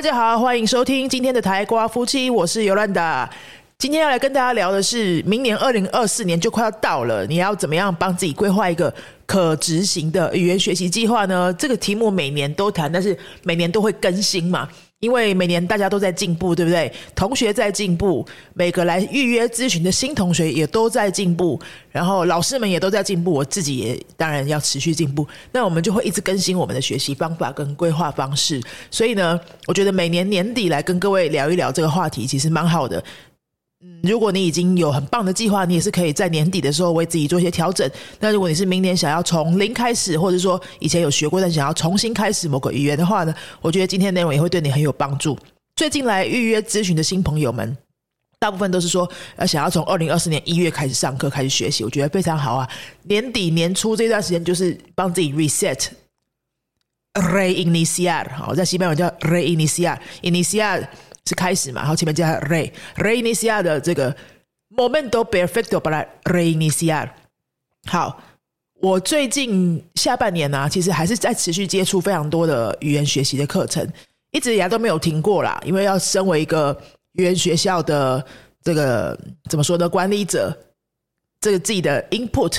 大家好，欢迎收听今天的台瓜夫妻，我是尤兰达。今天要来跟大家聊的是，明年二零二四年就快要到了，你要怎么样帮自己规划一个可执行的语言学习计划呢？这个题目每年都谈，但是每年都会更新嘛。因为每年大家都在进步，对不对？同学在进步，每个来预约咨询的新同学也都在进步，然后老师们也都在进步，我自己也当然要持续进步。那我们就会一直更新我们的学习方法跟规划方式。所以呢，我觉得每年年底来跟各位聊一聊这个话题，其实蛮好的。嗯，如果你已经有很棒的计划，你也是可以在年底的时候为自己做一些调整。那如果你是明年想要从零开始，或者说以前有学过但想要重新开始某个语言的话呢，我觉得今天内容也会对你很有帮助。最近来预约咨询的新朋友们，大部分都是说呃想要从二零二四年一月开始上课开始学习，我觉得非常好啊。年底年初这段时间就是帮自己 reset，reiniciar，好，在西班牙叫 reiniciar，iniciar。是开始嘛？然后前面加 re re inicia 的这个 momento perfecto para re inicia。好，我最近下半年呢，其实还是在持续接触非常多的语言学习的课程，一直以来都没有停过啦。因为要身为一个语言学校的这个怎么说呢？管理者，这个自己的 input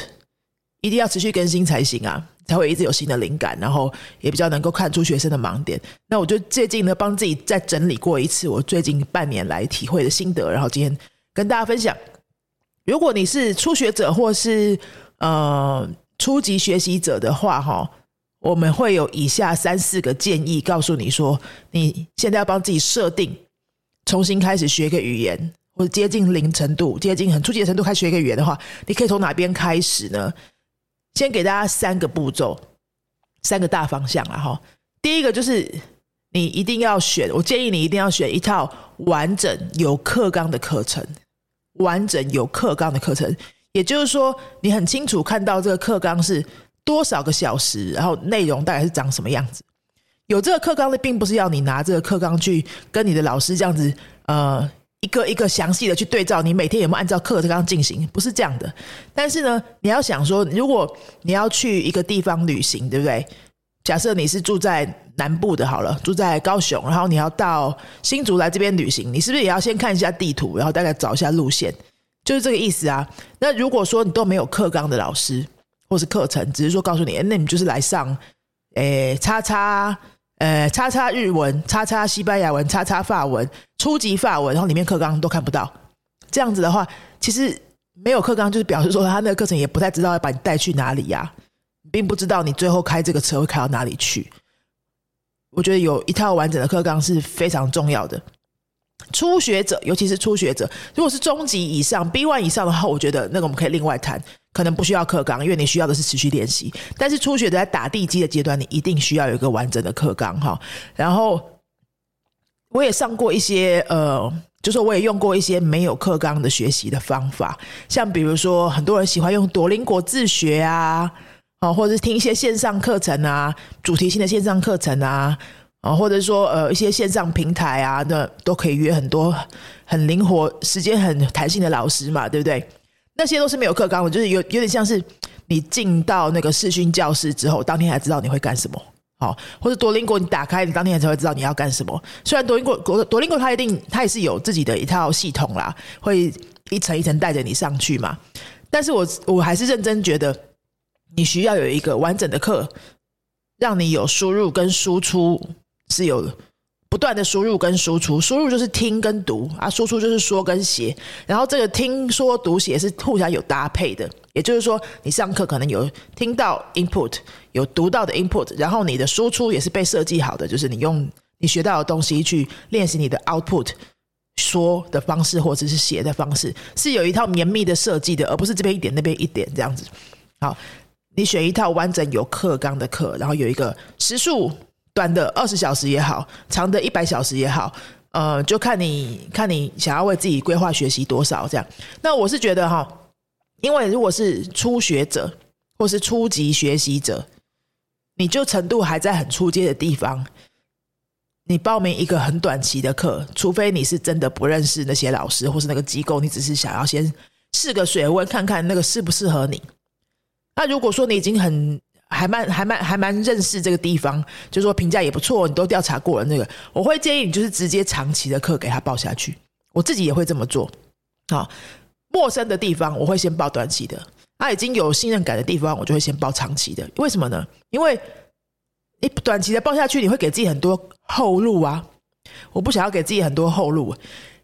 一定要持续更新才行啊。才会一直有新的灵感，然后也比较能够看出学生的盲点。那我就最近呢，帮自己再整理过一次我最近半年来体会的心得，然后今天跟大家分享。如果你是初学者或是呃初级学习者的话，哈，我们会有以下三四个建议，告诉你说，你现在要帮自己设定，重新开始学一个语言，或者接近零程度、接近很初级的程度开始学一个语言的话，你可以从哪边开始呢？先给大家三个步骤，三个大方向了哈。第一个就是你一定要选，我建议你一定要选一套完整有课纲的课程，完整有课纲的课程。也就是说，你很清楚看到这个课纲是多少个小时，然后内容大概是长什么样子。有这个课纲的，并不是要你拿这个课纲去跟你的老师这样子，呃。一个一个详细的去对照，你每天有没有按照课程进行？不是这样的。但是呢，你要想说，如果你要去一个地方旅行，对不对？假设你是住在南部的，好了，住在高雄，然后你要到新竹来这边旅行，你是不是也要先看一下地图，然后大概找一下路线？就是这个意思啊。那如果说你都没有课纲的老师或是课程，只是说告诉你，那你就是来上，诶，叉叉。呃，叉叉日文，叉叉西班牙文，叉叉法文，初级法文，然后里面课纲都看不到。这样子的话，其实没有课纲，就是表示说他那个课程也不太知道要把你带去哪里呀，并不知道你最后开这个车会开到哪里去。我觉得有一套完整的课纲是非常重要的。初学者，尤其是初学者，如果是中级以上 B one 以上的话，我觉得那个我们可以另外谈。可能不需要课纲，因为你需要的是持续练习。但是初学者在打地基的阶段，你一定需要有一个完整的课纲哈。然后我也上过一些呃，就说我也用过一些没有课纲的学习的方法，像比如说很多人喜欢用多邻国自学啊，啊，或者是听一些线上课程啊，主题性的线上课程啊，啊，或者说呃一些线上平台啊，那都可以约很多很灵活、时间很弹性的老师嘛，对不对？那些都是没有课纲的，就是有有点像是你进到那个视讯教室之后，当天才知道你会干什么，好，或者多邻国你打开，你当天才会知道你要干什么。虽然多邻国国多邻国它一定它也是有自己的一套系统啦，会一层一层带着你上去嘛。但是我我还是认真觉得，你需要有一个完整的课，让你有输入跟输出是有。不断的输入跟输出，输入就是听跟读啊，输出就是说跟写，然后这个听说读写是互相有搭配的，也就是说，你上课可能有听到 input，有读到的 input，然后你的输出也是被设计好的，就是你用你学到的东西去练习你的 output，说的方式或者是写的方式，是有一套绵密的设计的，而不是这边一点那边一点这样子。好，你选一套完整有课纲的课，然后有一个时数。短的二十小时也好，长的一百小时也好，呃，就看你看你想要为自己规划学习多少这样。那我是觉得哈，因为如果是初学者或是初级学习者，你就程度还在很初阶的地方，你报名一个很短期的课，除非你是真的不认识那些老师或是那个机构，你只是想要先试个水温，看看那个适不适合你。那如果说你已经很还蛮还蛮还蛮认识这个地方，就说评价也不错，你都调查过了那个，我会建议你就是直接长期的课给他报下去。我自己也会这么做。好，陌生的地方我会先报短期的，他已经有信任感的地方，我就会先报长期的。为什么呢？因为你短期的报下去，你会给自己很多后路啊。我不想要给自己很多后路，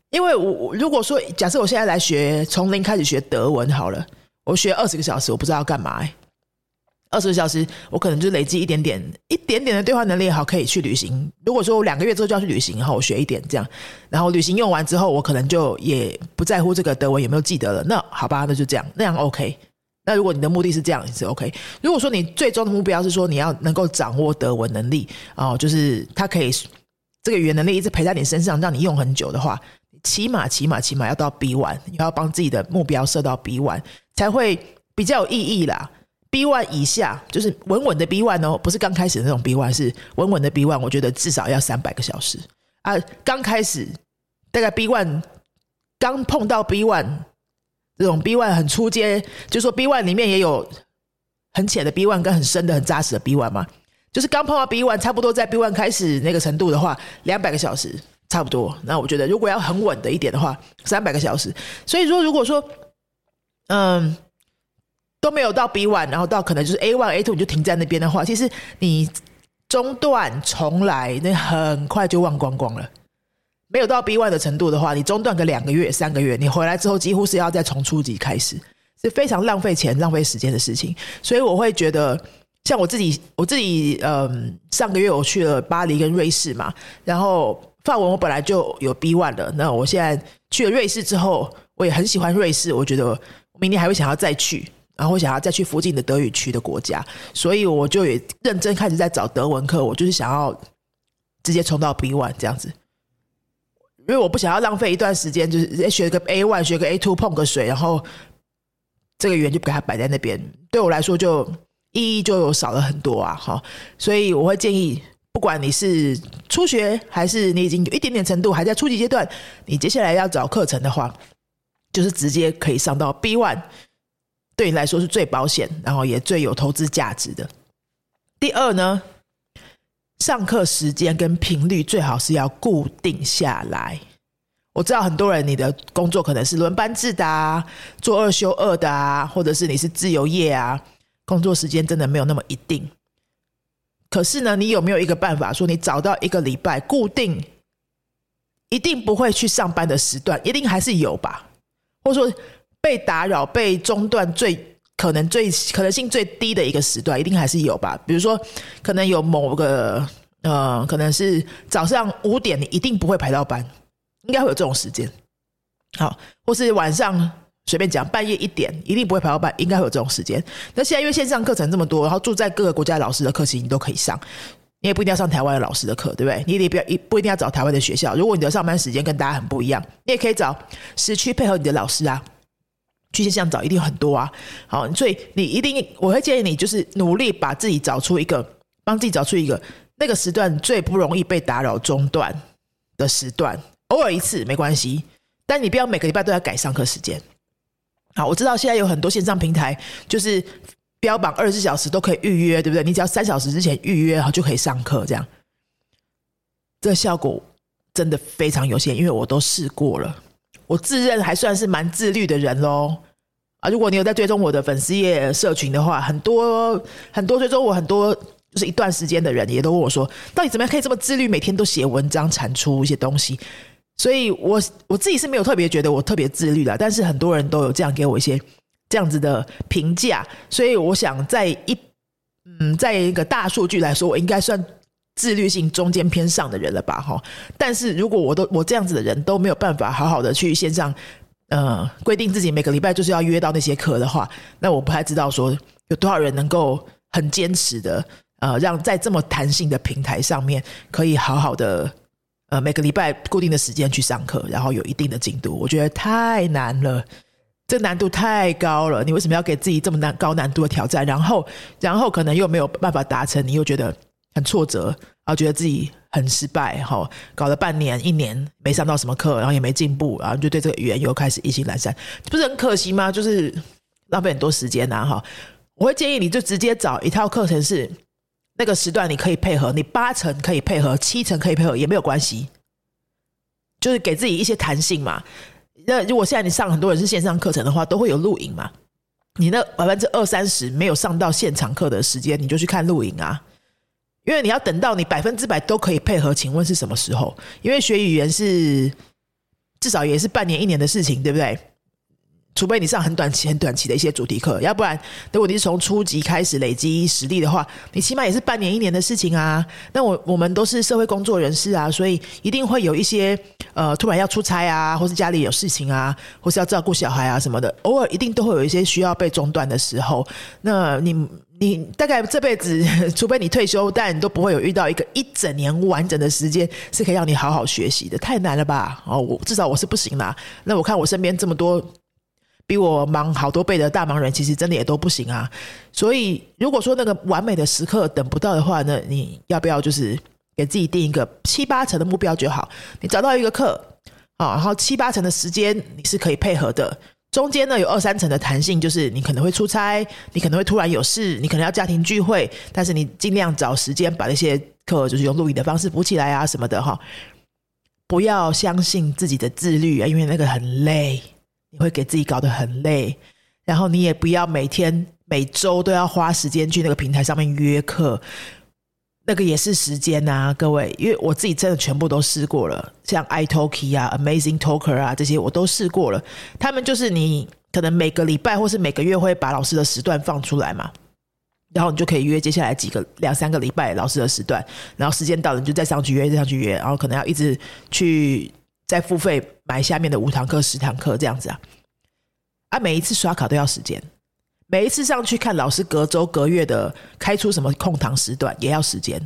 因为我如果说假设我现在来学从零开始学德文好了，我学二十个小时，我不知道要干嘛。二十个小时，我可能就累积一点点、一点点的对话能力，好可以去旅行。如果说我两个月之后就要去旅行，然后我学一点这样，然后旅行用完之后，我可能就也不在乎这个德文有没有记得了。那好吧，那就这样，那样 OK。那如果你的目的是这样也，是 OK。如果说你最终的目标是说你要能够掌握德文能力哦，就是它可以这个语言能力一直陪在你身上，让你用很久的话，起码起码起码要到 B1，你要帮自己的目标设到 B1 才会比较有意义啦。B one 以下就是稳稳的 B one 哦，不是刚开始的那种 B one，是稳稳的 B one。我觉得至少要三百个小时啊。刚开始大概 B one 刚碰到 B one 这种 B one 很出阶，就说 B one 里面也有很浅的 B one 跟很深的很扎实的 B one 嘛。就是刚碰到 B one，差不多在 B one 开始那个程度的话，两百个小时差不多。那我觉得如果要很稳的一点的话，三百个小时。所以说，如果说嗯。都没有到 B one，然后到可能就是 A one、A two，你就停在那边的话，其实你中断重来，那很快就忘光光了。没有到 B one 的程度的话，你中断个两个月、三个月，你回来之后几乎是要再从初级开始，是非常浪费钱、浪费时间的事情。所以我会觉得，像我自己，我自己，嗯，上个月我去了巴黎跟瑞士嘛，然后法文我本来就有 B one 的，那我现在去了瑞士之后，我也很喜欢瑞士，我觉得明年还会想要再去。然后我想要再去附近的德语区的国家，所以我就也认真开始在找德文课。我就是想要直接冲到 B one 这样子，因为我不想要浪费一段时间，就是学个 A one 学个 A two 碰个水，然后这个语言就给它摆在那边，对我来说就意义就有少了很多啊！哈，所以我会建议，不管你是初学还是你已经有一点点程度还在初级阶段，你接下来要找课程的话，就是直接可以上到 B one。对你来说是最保险，然后也最有投资价值的。第二呢，上课时间跟频率最好是要固定下来。我知道很多人你的工作可能是轮班制的啊，做二休二的啊，或者是你是自由业啊，工作时间真的没有那么一定。可是呢，你有没有一个办法，说你找到一个礼拜固定，一定不会去上班的时段，一定还是有吧？或者说？被打扰、被中断，最可能、最可能性最低的一个时段，一定还是有吧？比如说，可能有某个呃，可能是早上五点，你一定不会排到班，应该会有这种时间。好，或是晚上随便讲，半夜一点，一定不会排到班，应该会有这种时间。那现在因为线上课程这么多，然后住在各个国家老师的课程，你都可以上，你也不一定要上台湾的老师的课，对不对？你也不要一不一定要找台湾的学校。如果你的上班时间跟大家很不一样，你也可以找时区配合你的老师啊。去线上找一定很多啊，好，所以你一定我会建议你就是努力把自己找出一个，帮自己找出一个那个时段最不容易被打扰中断的时段，偶尔一次没关系，但你不要每个礼拜都要改上课时间。好，我知道现在有很多线上平台就是标榜二十四小时都可以预约，对不对？你只要三小时之前预约好就可以上课，这样，这效果真的非常有限，因为我都试过了。我自认还算是蛮自律的人喽，如果你有在追踪我的粉丝页社群的话，很多很多追踪我很多就是一段时间的人也都问我说，到底怎么样可以这么自律，每天都写文章产出一些东西？所以我我自己是没有特别觉得我特别自律的，但是很多人都有这样给我一些这样子的评价，所以我想在一嗯，在一个大数据来说，我应该算。自律性中间偏上的人了吧，哈！但是如果我都我这样子的人都没有办法好好的去线上，呃，规定自己每个礼拜就是要约到那些课的话，那我不太知道说有多少人能够很坚持的，呃，让在这么弹性的平台上面可以好好的，呃，每个礼拜固定的时间去上课，然后有一定的进度，我觉得太难了，这难度太高了。你为什么要给自己这么难高难度的挑战？然后，然后可能又没有办法达成，你又觉得。很挫折，然后觉得自己很失败，哈，搞了半年、一年没上到什么课，然后也没进步，然后就对这个语言又开始意兴阑珊，不是很可惜吗？就是浪费很多时间呐，哈。我会建议你就直接找一套课程是那个时段你可以配合，你八成可以配合，七成可以配合也没有关系，就是给自己一些弹性嘛。那如果现在你上很多人是线上课程的话，都会有录影嘛。你那百分之二三十没有上到现场课的时间，你就去看录影啊。因为你要等到你百分之百都可以配合，请问是什么时候？因为学语言是至少也是半年一年的事情，对不对？除非你上很短期、很短期的一些主题课，要不然如果你是从初级开始累积实力的话，你起码也是半年一年的事情啊。那我我们都是社会工作人士啊，所以一定会有一些呃突然要出差啊，或是家里有事情啊，或是要照顾小孩啊什么的，偶尔一定都会有一些需要被中断的时候。那你你大概这辈子，除非你退休，但你都不会有遇到一个一整年完整的时间是可以让你好好学习的，太难了吧？哦，我至少我是不行啦。那我看我身边这么多。比我忙好多倍的大忙人，其实真的也都不行啊。所以，如果说那个完美的时刻等不到的话，那你要不要就是给自己定一个七八成的目标就好？你找到一个课啊，然后七八成的时间你是可以配合的，中间呢有二三层的弹性，就是你可能会出差，你可能会突然有事，你可能要家庭聚会，但是你尽量找时间把那些课就是用录影的方式补起来啊什么的哈。不要相信自己的自律啊，因为那个很累。你会给自己搞得很累，然后你也不要每天每周都要花时间去那个平台上面约课，那个也是时间呐，各位。因为我自己真的全部都试过了，像 iTalki 啊、Amazing Talker 啊这些我都试过了。他们就是你可能每个礼拜或是每个月会把老师的时段放出来嘛，然后你就可以约接下来几个两三个礼拜老师的时段，然后时间到了你就再上去约，再上去约，然后可能要一直去。再付费买下面的五堂课、十堂课这样子啊，啊，每一次刷卡都要时间，每一次上去看老师隔周隔月的开出什么空堂时段也要时间，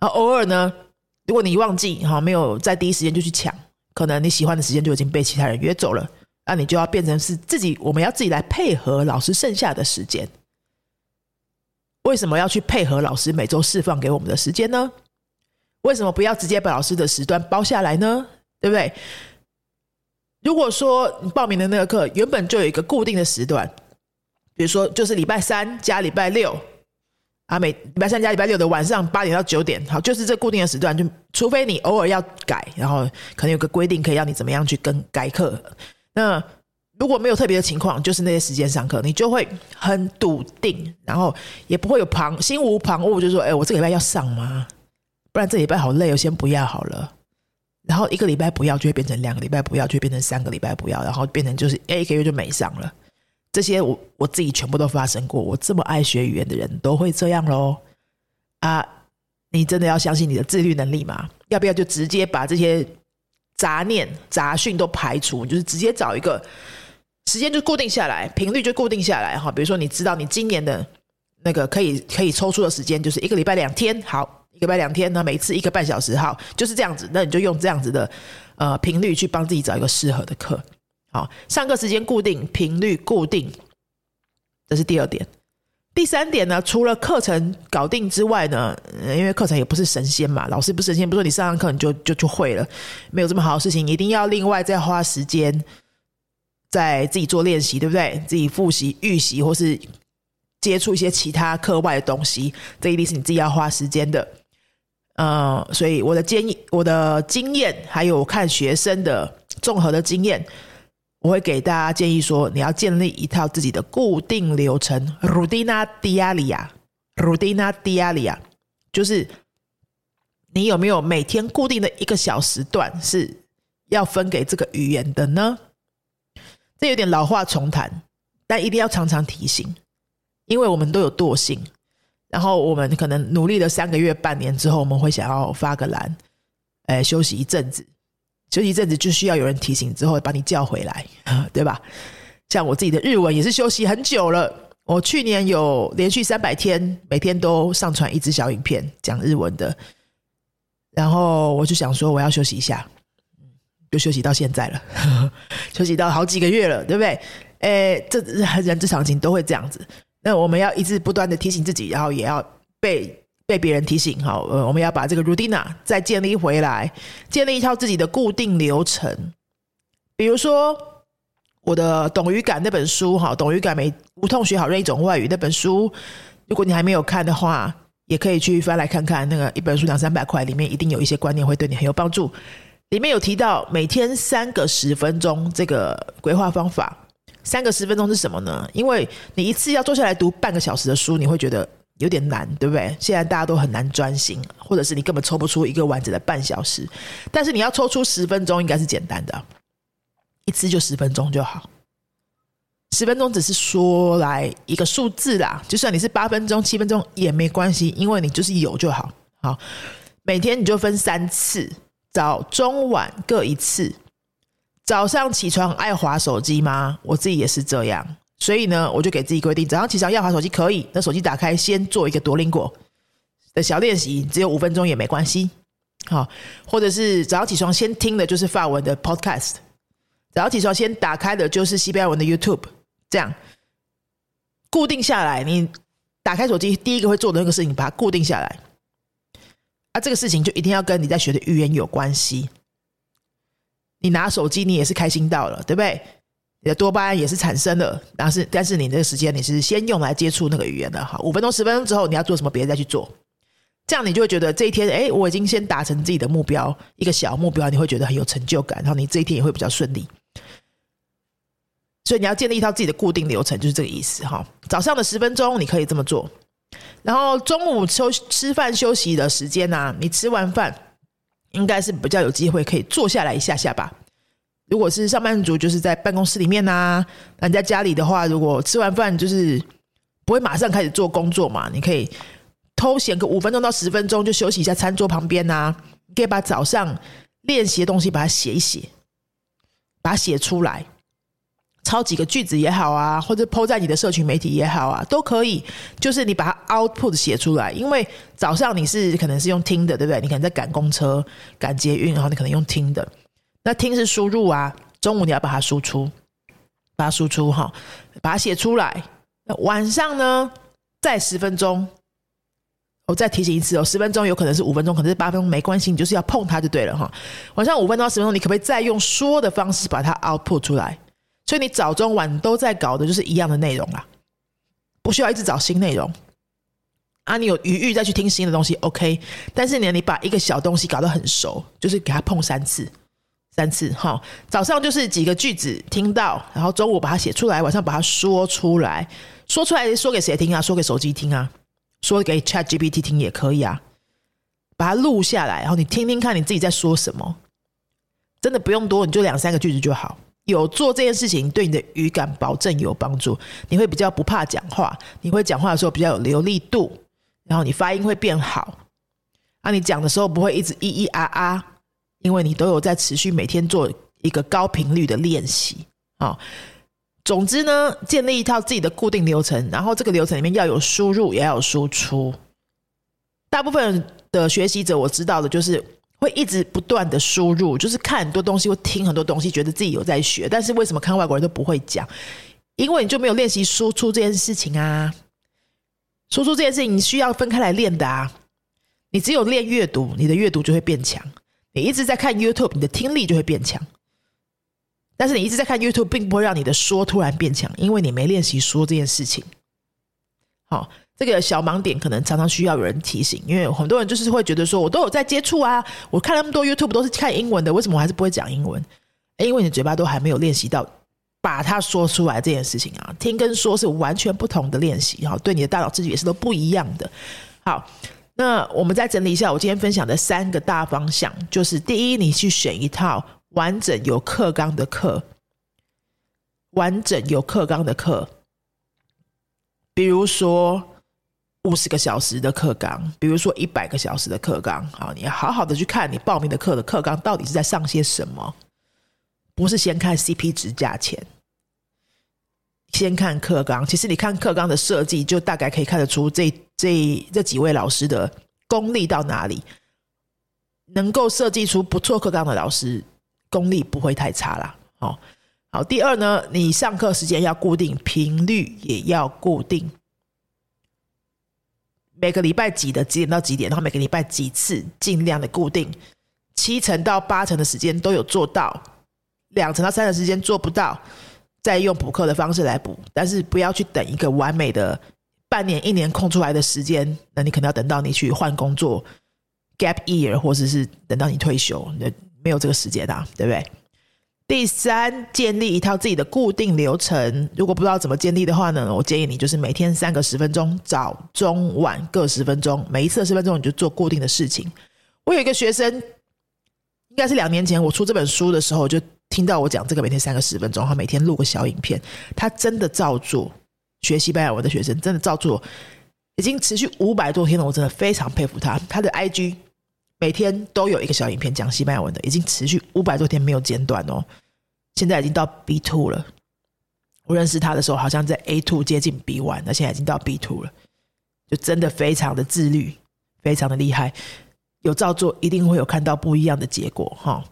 然后，偶尔呢，如果你忘记哈，没有在第一时间就去抢，可能你喜欢的时间就已经被其他人约走了，那你就要变成是自己，我们要自己来配合老师剩下的时间。为什么要去配合老师每周释放给我们的时间呢？为什么不要直接把老师的时段包下来呢？对不对？如果说你报名的那个课原本就有一个固定的时段，比如说就是礼拜三加礼拜六啊，每礼拜三加礼拜六的晚上八点到九点，好，就是这固定的时段，就除非你偶尔要改，然后可能有个规定可以让你怎么样去更改课。那如果没有特别的情况，就是那些时间上课，你就会很笃定，然后也不会有旁心无旁骛，就说：“哎，我这个礼拜要上吗？不然这礼拜好累，我先不要好了。”然后一个礼拜不要，就会变成两个礼拜不要，就会变成三个礼拜不要，然后变成就是一个月就没上了。这些我我自己全部都发生过。我这么爱学语言的人都会这样喽啊！你真的要相信你的自律能力吗？要不要就直接把这些杂念杂讯都排除？就是直接找一个时间就固定下来，频率就固定下来哈。比如说你知道你今年的那个可以可以抽出的时间就是一个礼拜两天，好。礼拜两天呢，每次一个半小时，好，就是这样子。那你就用这样子的呃频率去帮自己找一个适合的课，好，上课时间固定，频率固定，这是第二点。第三点呢，除了课程搞定之外呢，因为课程也不是神仙嘛，老师不是神仙，不是说你上上课你就就就会了，没有这么好的事情，一定要另外再花时间在自己做练习，对不对？自己复习、预习，或是接触一些其他课外的东西，这一定是你自己要花时间的。呃，所以我的建议、我的经验，还有看学生的综合的经验，我会给大家建议说，你要建立一套自己的固定流程，rutina diaria，rutina diaria，就是你有没有每天固定的一个小时段是要分给这个语言的呢？这有点老话重谈，但一定要常常提醒，因为我们都有惰性。然后我们可能努力了三个月、半年之后，我们会想要发个蓝，哎，休息一阵子，休息一阵子就需要有人提醒之后把你叫回来，对吧？像我自己的日文也是休息很久了，我去年有连续三百天，每天都上传一支小影片讲日文的，然后我就想说我要休息一下，就休息到现在了，休息到好几个月了，对不对？哎，这人之常情都会这样子。那我们要一直不断的提醒自己，然后也要被被别人提醒，好，呃，我们要把这个 routine 再建立回来，建立一套自己的固定流程。比如说，我的《懂语感》那本书哈，《懂语感》没无痛学好任意一种外语那本书，如果你还没有看的话，也可以去翻来看看。那个一本书两三百块，里面一定有一些观念会对你很有帮助。里面有提到每天三个十分钟这个规划方法。三个十分钟是什么呢？因为你一次要坐下来读半个小时的书，你会觉得有点难，对不对？现在大家都很难专心，或者是你根本抽不出一个完整的半小时。但是你要抽出十分钟，应该是简单的。一次就十分钟就好，十分钟只是说来一个数字啦，就算你是八分钟、七分钟也没关系，因为你就是有就好。好，每天你就分三次，早、中、晚各一次。早上起床爱划手机吗？我自己也是这样，所以呢，我就给自己规定，早上起床要划手机可以，那手机打开先做一个多邻果的小练习，只有五分钟也没关系。好，或者是早上起床先听的就是法文的 podcast。早上起床先打开的就是西班牙文的 YouTube，这样固定下来。你打开手机第一个会做的那个事情，把它固定下来。啊，这个事情就一定要跟你在学的语言有关系。你拿手机，你也是开心到了，对不对？你的多巴胺也是产生了，但是但是你这个时间你是先用来接触那个语言的哈。五分钟、十分钟之后，你要做什么，别人再去做，这样你就会觉得这一天，哎，我已经先达成自己的目标，一个小目标，你会觉得很有成就感，然后你这一天也会比较顺利。所以你要建立一套自己的固定流程，就是这个意思哈。早上的十分钟你可以这么做，然后中午休吃饭休息的时间呢，你吃完饭应该是比较有机会可以坐下来一下下吧。如果是上班族，就是在办公室里面呐；那你在家里的话，如果吃完饭就是不会马上开始做工作嘛，你可以偷闲个五分钟到十分钟，就休息一下餐桌旁边呐。你可以把早上练习的东西把它写一写，把它写出来。抄几个句子也好啊，或者抛在你的社群媒体也好啊，都可以。就是你把它 output 写出来，因为早上你是可能是用听的，对不对？你可能在赶公车、赶捷运，然后你可能用听的。那听是输入啊，中午你要把它输出，把它输出哈，把它写出来。那晚上呢，再十分钟，我再提醒一次哦，十分钟有可能是五分钟，可能是八分钟，没关系，你就是要碰它就对了哈。晚上五分钟十分钟，你可不可以再用说的方式把它 output 出来？所以你早中晚都在搞的就是一样的内容啦，不需要一直找新内容啊。你有余裕再去听新的东西，OK。但是呢，你把一个小东西搞得很熟，就是给它碰三次，三次哈。早上就是几个句子听到，然后中午把它写出来，晚上把它说出来。说出来说给谁听啊？说给手机听啊？说给 Chat GPT 听也可以啊。把它录下来，然后你听听看你自己在说什么。真的不用多，你就两三个句子就好。有做这件事情，对你的语感保证有帮助。你会比较不怕讲话，你会讲话的时候比较有流利度，然后你发音会变好。啊，你讲的时候不会一直咿咿啊啊，因为你都有在持续每天做一个高频率的练习。啊，总之呢，建立一套自己的固定流程，然后这个流程里面要有输入，也要有输出。大部分的学习者，我知道的就是。会一直不断的输入，就是看很多东西，会听很多东西，觉得自己有在学。但是为什么看外国人都不会讲？因为你就没有练习输出这件事情啊！输出这件事情，你需要分开来练的啊！你只有练阅读，你的阅读就会变强。你一直在看 YouTube，你的听力就会变强。但是你一直在看 YouTube，并不会让你的说突然变强，因为你没练习说这件事情。好。这个小盲点可能常常需要有人提醒，因为很多人就是会觉得说，我都有在接触啊，我看那么多 YouTube 都是看英文的，为什么我还是不会讲英文？因为你嘴巴都还没有练习到把它说出来这件事情啊，听跟说是完全不同的练习，哈，对你的大脑刺激也是都不一样的。好，那我们再整理一下我今天分享的三个大方向，就是第一，你去选一套完整有课纲的课，完整有课纲的课，比如说。五十个小时的课纲，比如说一百个小时的课纲，好，你要好好的去看你报名的课的课纲到底是在上些什么，不是先看 CP 值价钱，先看课纲。其实你看课纲的设计，就大概可以看得出这这这几位老师的功力到哪里。能够设计出不错课纲的老师，功力不会太差啦。哦，好，第二呢，你上课时间要固定，频率也要固定。每个礼拜几的几点到几点，然后每个礼拜几次，尽量的固定，七成到八成的时间都有做到，两成到三成时间做不到，再用补课的方式来补，但是不要去等一个完美的半年、一年空出来的时间，那你可能要等到你去换工作、gap year，或者是等到你退休，那没有这个时间啊，对不对？第三，建立一套自己的固定流程。如果不知道怎么建立的话呢，我建议你就是每天三个十分钟，早、中、晚各十分钟，每一次十分钟你就做固定的事情。我有一个学生，应该是两年前我出这本书的时候，就听到我讲这个每天三个十分钟，他每天录个小影片，他真的照做。学西班牙文的学生真的照做，已经持续五百多天了，我真的非常佩服他。他的 IG 每天都有一个小影片讲西班牙文的，已经持续五百多天没有间断哦。现在已经到 B two 了。我认识他的时候，好像在 A two 接近 B one，那现在已经到 B two 了，就真的非常的自律，非常的厉害。有照做，一定会有看到不一样的结果哈。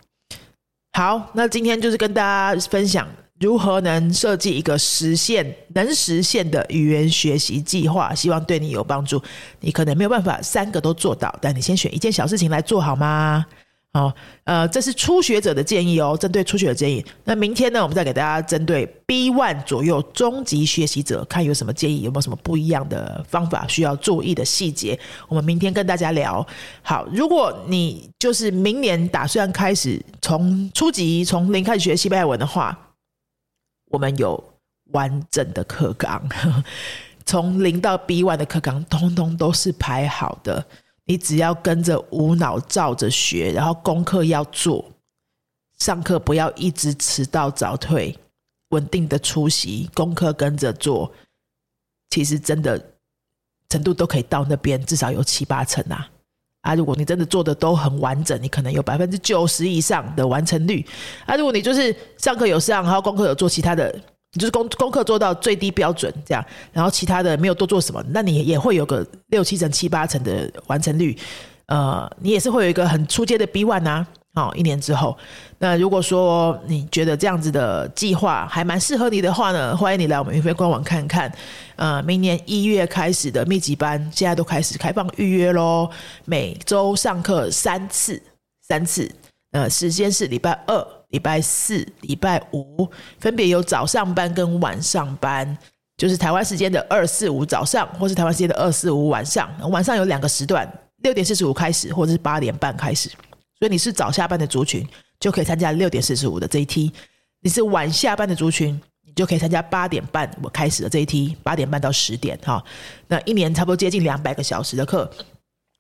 好，那今天就是跟大家分享如何能设计一个实现能实现的语言学习计划，希望对你有帮助。你可能没有办法三个都做到，但你先选一件小事情来做好吗？好，呃，这是初学者的建议哦，针对初学者建议。那明天呢，我们再给大家针对 B one 左右中级学习者，看有什么建议，有没有什么不一样的方法需要注意的细节。我们明天跟大家聊。好，如果你就是明年打算开始从初级从零开始学西班牙文的话，我们有完整的课纲，从零到 B one 的课纲，通通都是排好的。你只要跟着无脑照着学，然后功课要做，上课不要一直迟到早退，稳定的出席，功课跟着做，其实真的程度都可以到那边，至少有七八成啊！啊，如果你真的做的都很完整，你可能有百分之九十以上的完成率。啊，如果你就是上课有上，然后功课有做，其他的。就是功功课做到最低标准这样，然后其他的没有多做什么，那你也会有个六七成、七八成的完成率。呃，你也是会有一个很出阶的 B one 啊。哦，一年之后，那如果说你觉得这样子的计划还蛮适合你的话呢，欢迎你来我们云飞官网看看。呃，明年一月开始的密集班，现在都开始开放预约喽。每周上课三次，三次。呃，时间是礼拜二。礼拜四、礼拜五分别有早上班跟晚上班，就是台湾时间的二四五早上，或是台湾时间的二四五晚上。晚上有两个时段，六点四十五开始，或者是八点半开始。所以你是早下班的族群，就可以参加六点四十五的这一梯；你是晚下班的族群，你就可以参加八点半我开始的这一梯，八点半到十点。哈，那一年差不多接近两百个小时的课，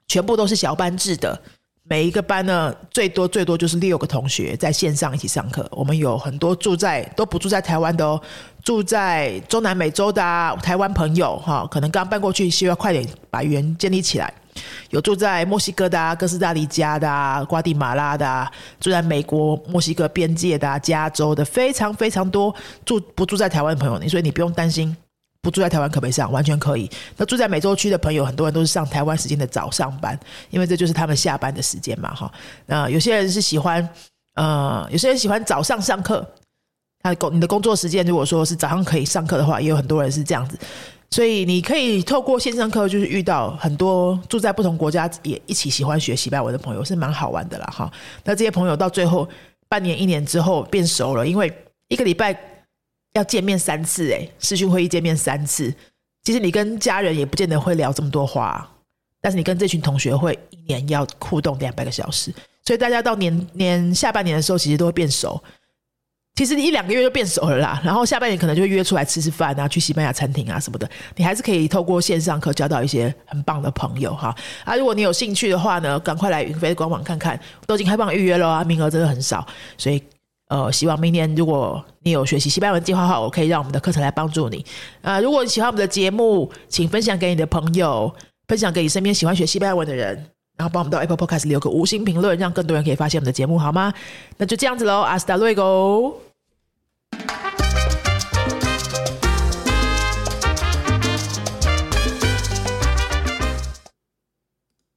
全部都是小班制的。每一个班呢，最多最多就是六个同学在线上一起上课。我们有很多住在都不住在台湾的哦，住在中南美洲的台湾朋友哈，可能刚搬过去，需要快点把语言建立起来。有住在墨西哥的、哥斯达黎加的、瓜地马拉的，住在美国墨西哥边界的、加州的，非常非常多住不住在台湾的朋友，所以你不用担心。不住在台湾可不可以上？完全可以。那住在美洲区的朋友，很多人都是上台湾时间的早上班，因为这就是他们下班的时间嘛，哈。那有些人是喜欢，呃，有些人喜欢早上上课。他工你的工作时间如果说是早上可以上课的话，也有很多人是这样子。所以你可以透过线上课，就是遇到很多住在不同国家也一起喜欢学西班牙文的朋友，是蛮好玩的啦，哈。那这些朋友到最后半年、一年之后变熟了，因为一个礼拜。要见面三次哎，视讯会议见面三次。其实你跟家人也不见得会聊这么多话，但是你跟这群同学会一年要互动两百个小时，所以大家到年年下半年的时候，其实都会变熟。其实你一两个月就变熟了啦，然后下半年可能就会约出来吃吃饭啊，去西班牙餐厅啊什么的。你还是可以透过线上课交到一些很棒的朋友哈。啊，如果你有兴趣的话呢，赶快来云飞官网看看，都已经开放预约了啊，名额真的很少，所以。呃，希望明年如果你有学习西班牙文计划的话，我可以让我们的课程来帮助你。呃，如果你喜欢我们的节目，请分享给你的朋友，分享给你身边喜欢学西班牙文的人，然后帮我们到 Apple Podcast 留个五星评论，让更多人可以发现我们的节目，好吗？那就这样子喽，阿斯达瑞 o